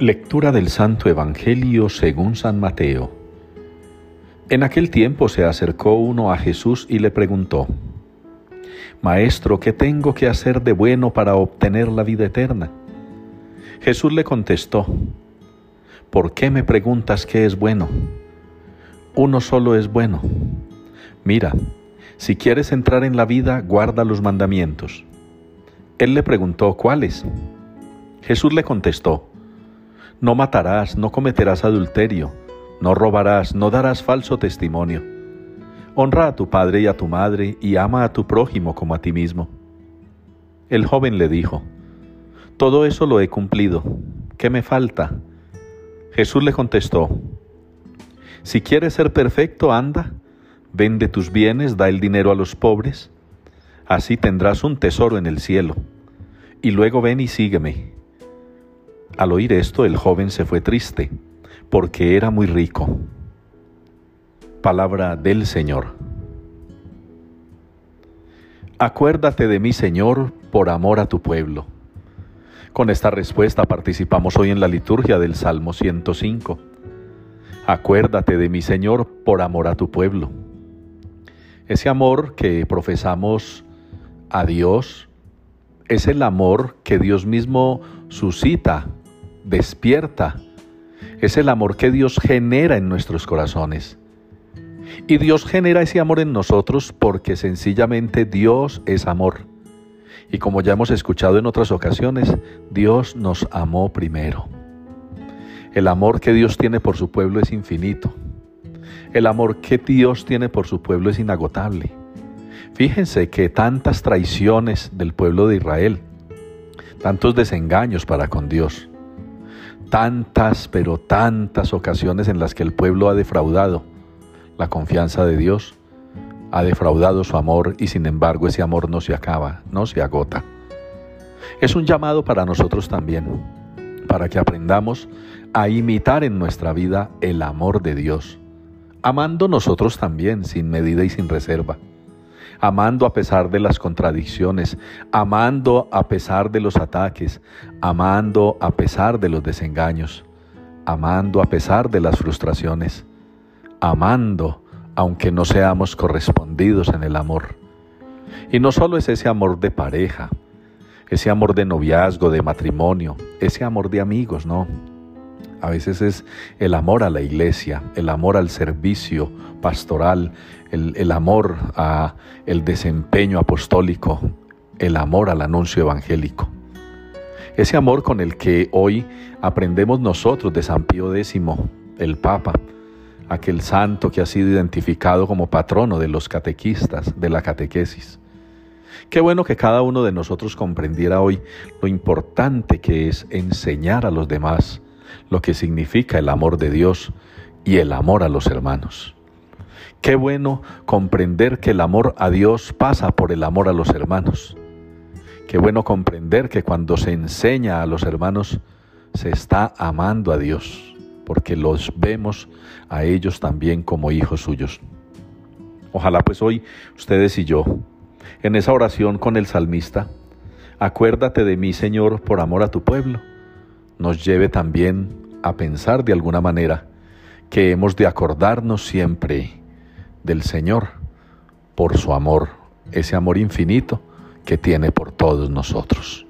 Lectura del Santo Evangelio según San Mateo. En aquel tiempo se acercó uno a Jesús y le preguntó, Maestro, ¿qué tengo que hacer de bueno para obtener la vida eterna? Jesús le contestó, ¿por qué me preguntas qué es bueno? Uno solo es bueno. Mira, si quieres entrar en la vida, guarda los mandamientos. Él le preguntó, ¿cuáles? Jesús le contestó, no matarás, no cometerás adulterio, no robarás, no darás falso testimonio. Honra a tu padre y a tu madre y ama a tu prójimo como a ti mismo. El joven le dijo, Todo eso lo he cumplido, ¿qué me falta? Jesús le contestó, Si quieres ser perfecto, anda, vende tus bienes, da el dinero a los pobres, así tendrás un tesoro en el cielo, y luego ven y sígueme. Al oír esto, el joven se fue triste, porque era muy rico. Palabra del Señor. Acuérdate de mí, Señor, por amor a tu pueblo. Con esta respuesta participamos hoy en la liturgia del Salmo 105. Acuérdate de mí, Señor, por amor a tu pueblo. Ese amor que profesamos a Dios es el amor que Dios mismo suscita, despierta. Es el amor que Dios genera en nuestros corazones. Y Dios genera ese amor en nosotros porque sencillamente Dios es amor. Y como ya hemos escuchado en otras ocasiones, Dios nos amó primero. El amor que Dios tiene por su pueblo es infinito. El amor que Dios tiene por su pueblo es inagotable. Fíjense que tantas traiciones del pueblo de Israel, tantos desengaños para con Dios, tantas, pero tantas ocasiones en las que el pueblo ha defraudado la confianza de Dios, ha defraudado su amor y sin embargo ese amor no se acaba, no se agota. Es un llamado para nosotros también, para que aprendamos a imitar en nuestra vida el amor de Dios amando nosotros también, sin medida y sin reserva, amando a pesar de las contradicciones, amando a pesar de los ataques, amando a pesar de los desengaños, amando a pesar de las frustraciones, amando aunque no seamos correspondidos en el amor. Y no solo es ese amor de pareja, ese amor de noviazgo, de matrimonio, ese amor de amigos, no a veces es el amor a la iglesia, el amor al servicio pastoral, el, amor a el desempeño apostólico, el amor al anuncio evangélico. Ese amor con el que hoy aprendemos nosotros de San Pío X, el Papa, aquel santo que ha sido identificado como patrono de los catequistas, de la catequesis. Qué bueno que cada uno de nosotros comprendiera hoy lo importante que es enseñar a los demás lo que significa el amor de Dios y el amor a los hermanos. Qué bueno comprender que el amor a Dios pasa por el amor a los hermanos. Qué bueno comprender que cuando se enseña a los hermanos se está amando a Dios, porque los vemos a ellos también como hijos suyos. Ojalá pues hoy ustedes y yo, en esa oración con el salmista, acuérdate de mí Señor por amor a tu pueblo nos lleve también a pensar de alguna manera que hemos de acordarnos siempre del Señor por su amor, ese amor infinito que tiene por todos nosotros.